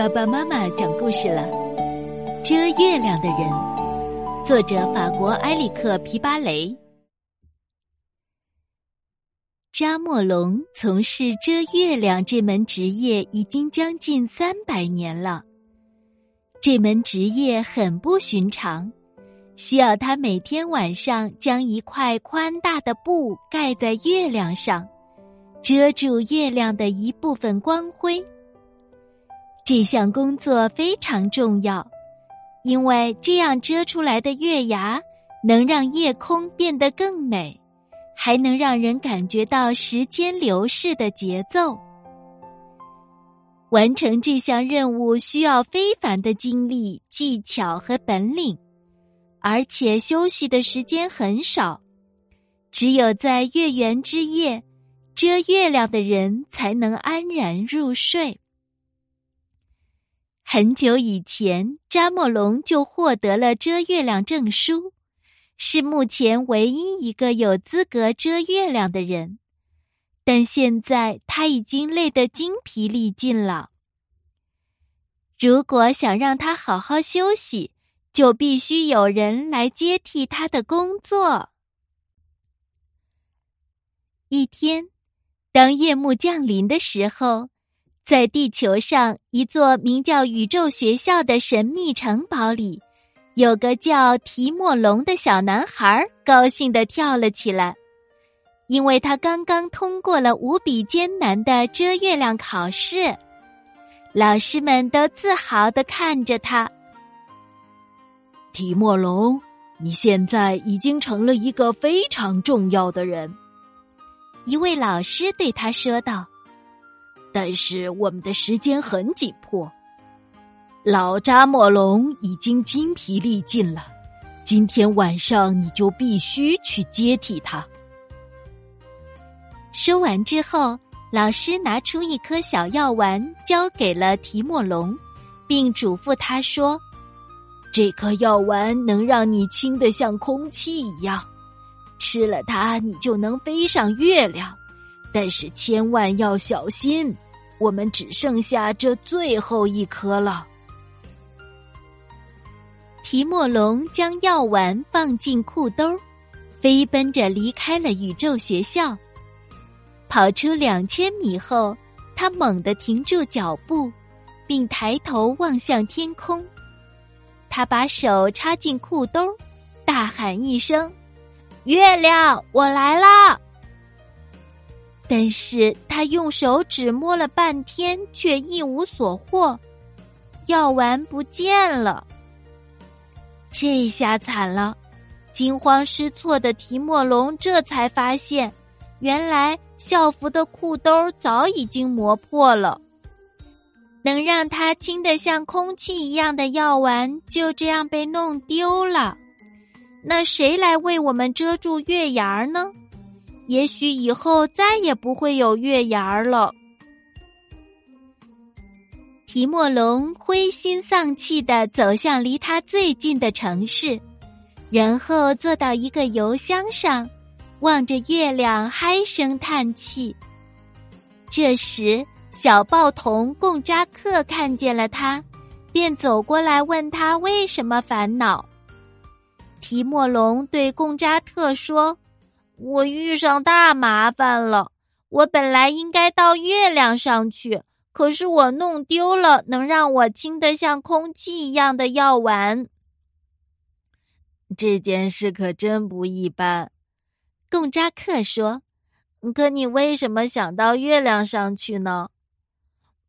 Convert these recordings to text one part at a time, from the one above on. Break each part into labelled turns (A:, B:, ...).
A: 爸爸妈妈讲故事了，《遮月亮的人》，作者法国埃里克皮巴雷。扎莫龙从事遮月亮这门职业已经将近三百年了。这门职业很不寻常，需要他每天晚上将一块宽大的布盖在月亮上，遮住月亮的一部分光辉。这项工作非常重要，因为这样遮出来的月牙能让夜空变得更美。还能让人感觉到时间流逝的节奏。完成这项任务需要非凡的精力、技巧和本领，而且休息的时间很少。只有在月圆之夜，遮月亮的人才能安然入睡。很久以前，扎莫龙就获得了遮月亮证书。是目前唯一一个有资格遮月亮的人，但现在他已经累得精疲力尽了。如果想让他好好休息，就必须有人来接替他的工作。一天，当夜幕降临的时候，在地球上一座名叫宇宙学校的神秘城堡里。有个叫提莫龙的小男孩高兴地跳了起来，因为他刚刚通过了无比艰难的遮月亮考试。老师们都自豪地看着他。
B: 提莫龙，你现在已经成了一个非常重要的人。
A: 一位老师对他说道：“
B: 但是我们的时间很紧迫。”老扎莫龙已经筋疲力尽了，今天晚上你就必须去接替他。
A: 说完之后，老师拿出一颗小药丸，交给了提莫龙，并嘱咐他说：“
B: 这颗药丸能让你轻得像空气一样，吃了它，你就能飞上月亮。但是千万要小心，我们只剩下这最后一颗了。”
A: 提莫龙将药丸放进裤兜，飞奔着离开了宇宙学校。跑出两千米后，他猛地停住脚步，并抬头望向天空。他把手插进裤兜，大喊一声：“月亮，我来啦！”但是他用手指摸了半天，却一无所获，药丸不见了。这下惨了！惊慌失措的提莫龙这才发现，原来校服的裤兜早已经磨破了。能让他轻得像空气一样的药丸就这样被弄丢了，那谁来为我们遮住月牙儿呢？也许以后再也不会有月牙儿了。提莫龙灰心丧气的走向离他最近的城市，然后坐到一个油箱上，望着月亮唉声叹气。这时，小报童贡扎克看见了他，便走过来问他为什么烦恼。提莫龙对贡扎特说：“我遇上大麻烦了，我本来应该到月亮上去。”可是我弄丢了能让我轻得像空气一样的药丸。
B: 这件事可真不一般，
A: 贡扎克说。可你为什么想到月亮上去呢？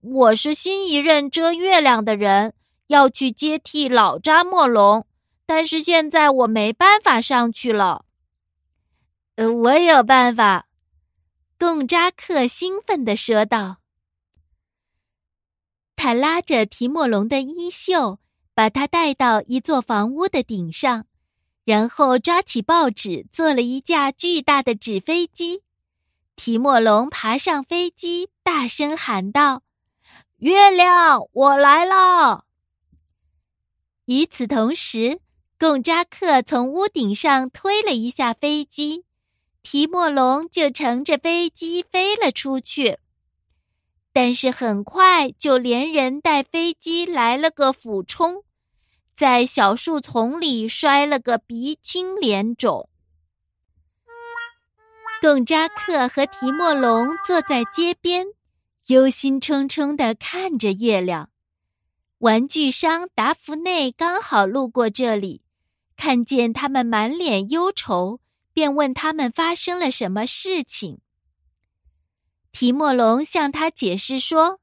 A: 我是新一任遮月亮的人，要去接替老扎莫龙，但是现在我没办法上去了。
B: 呃，我有办法，
A: 贡扎克兴奋地说道。他拉着提莫龙的衣袖，把他带到一座房屋的顶上，然后抓起报纸，做了一架巨大的纸飞机。提莫龙爬上飞机，大声喊道：“月亮，我来了！”与此同时，贡扎克从屋顶上推了一下飞机，提莫龙就乘着飞机飞了出去。但是很快就连人带飞机来了个俯冲，在小树丛里摔了个鼻青脸肿。贡扎克和提莫龙坐在街边，忧心忡忡的看着月亮。玩具商达芙内刚好路过这里，看见他们满脸忧愁，便问他们发生了什么事情。提莫龙向他解释说：“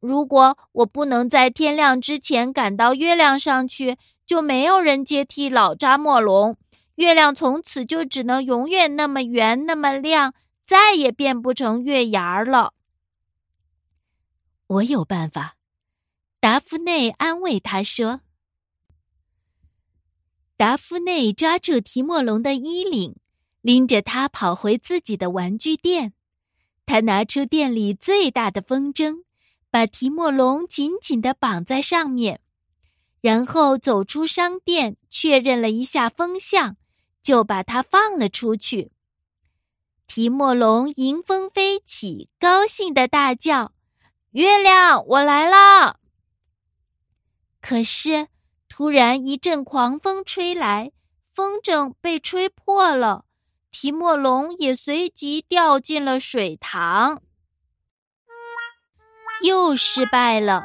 A: 如果我不能在天亮之前赶到月亮上去，就没有人接替老扎莫龙。”月亮从此就只能永远那么圆，那么亮，再也变不成月牙儿了。
B: 我有办法，达芙内安慰他说。达芙内抓住提莫龙的衣领，拎着他跑回自己的玩具店。他拿出店里最大的风筝，把提莫龙紧紧的绑在上面，然后走出商店，确认了一下风向。就把它放了出去。提莫龙迎风飞起，高兴的大叫：“月亮，我来了！”可是，突然一阵狂风吹来，风筝被吹破了，提莫龙也随即掉进了水塘。又失败了。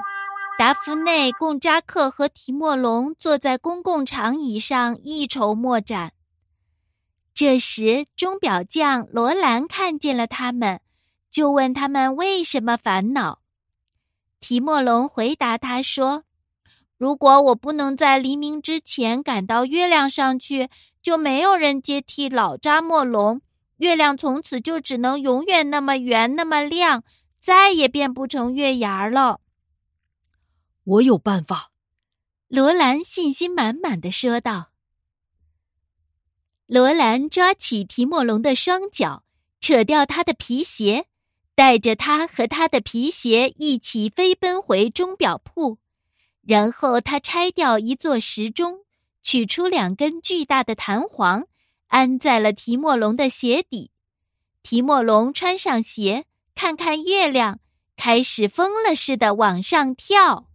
B: 达芙内、贡扎克和提莫龙坐在公共长椅上，一筹莫展。这时，钟表匠罗兰看见了他们，就问他们为什么烦恼。提莫龙回答他说：“如果我不能在黎明之前赶到月亮上去，就没有人接替老扎莫龙。月亮从此就只能永远那么圆，那么亮，再也变不成月牙了。”
C: 我有办法，
B: 罗兰信心满满的说道。罗兰抓起提莫龙的双脚，扯掉他的皮鞋，带着他和他的皮鞋一起飞奔回钟表铺。然后他拆掉一座时钟，取出两根巨大的弹簧，安在了提莫龙的鞋底。提莫龙穿上鞋，看看月亮，开始疯了似的往上跳。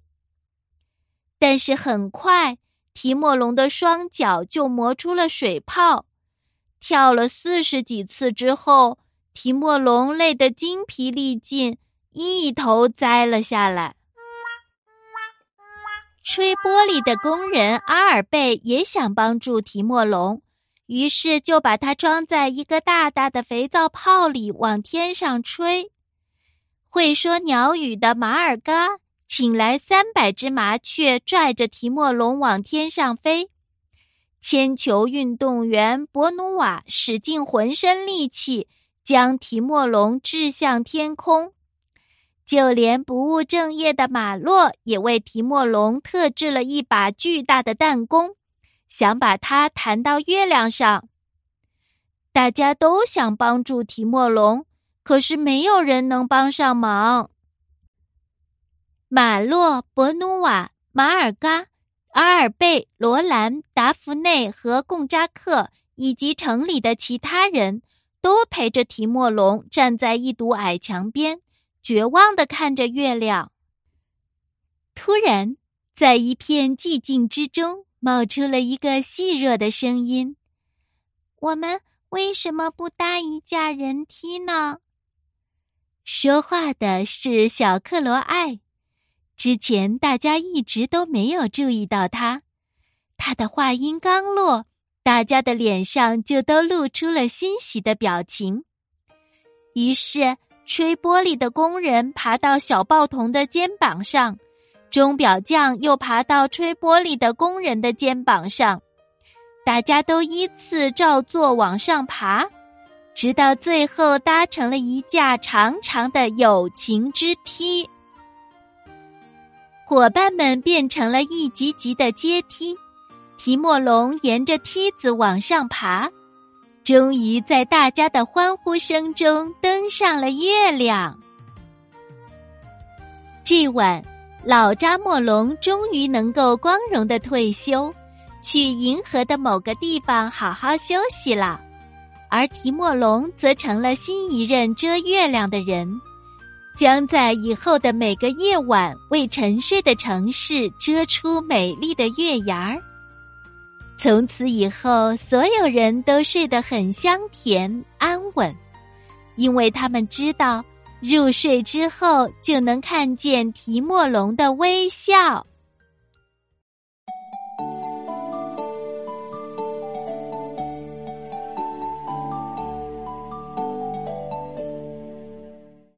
B: 但是很快。提莫龙的双脚就磨出了水泡，跳了四十几次之后，提莫龙累得精疲力尽，一头栽了下来。吹玻璃的工人阿尔贝也想帮助提莫龙，于是就把它装在一个大大的肥皂泡里往天上吹。会说鸟语的马尔嘎。请来三百只麻雀，拽着提莫龙往天上飞。铅球运动员博努瓦使尽浑身力气，将提莫龙掷向天空。就连不务正业的马洛也为提莫龙特制了一把巨大的弹弓，想把它弹到月亮上。大家都想帮助提莫龙，可是没有人能帮上忙。马洛、博努瓦、马尔嘎、阿尔贝、罗兰、达芙内和贡扎克以及城里的其他人都陪着提莫龙站在一堵矮墙边，绝望的看着月亮。突然，在一片寂静之中，冒出了一个细弱的声音：“
A: 我们为什么不搭一架人梯呢？”
B: 说话的是小克罗艾。之前大家一直都没有注意到他，他的话音刚落，大家的脸上就都露出了欣喜的表情。于是，吹玻璃的工人爬到小报童的肩膀上，钟表匠又爬到吹玻璃的工人的肩膀上，大家都依次照做往上爬，直到最后搭成了一架长长的友情之梯。伙伴们变成了一级级的阶梯，提莫龙沿着梯子往上爬，终于在大家的欢呼声中登上了月亮。这晚，老扎莫龙终于能够光荣的退休，去银河的某个地方好好休息了，而提莫龙则成了新一任遮月亮的人。
A: 将在以后的每个夜晚为沉睡的城市遮出美丽的月牙儿。从此以后，所有人都睡得很香甜安稳，因为他们知道，入睡之后就能看见提莫龙的微笑。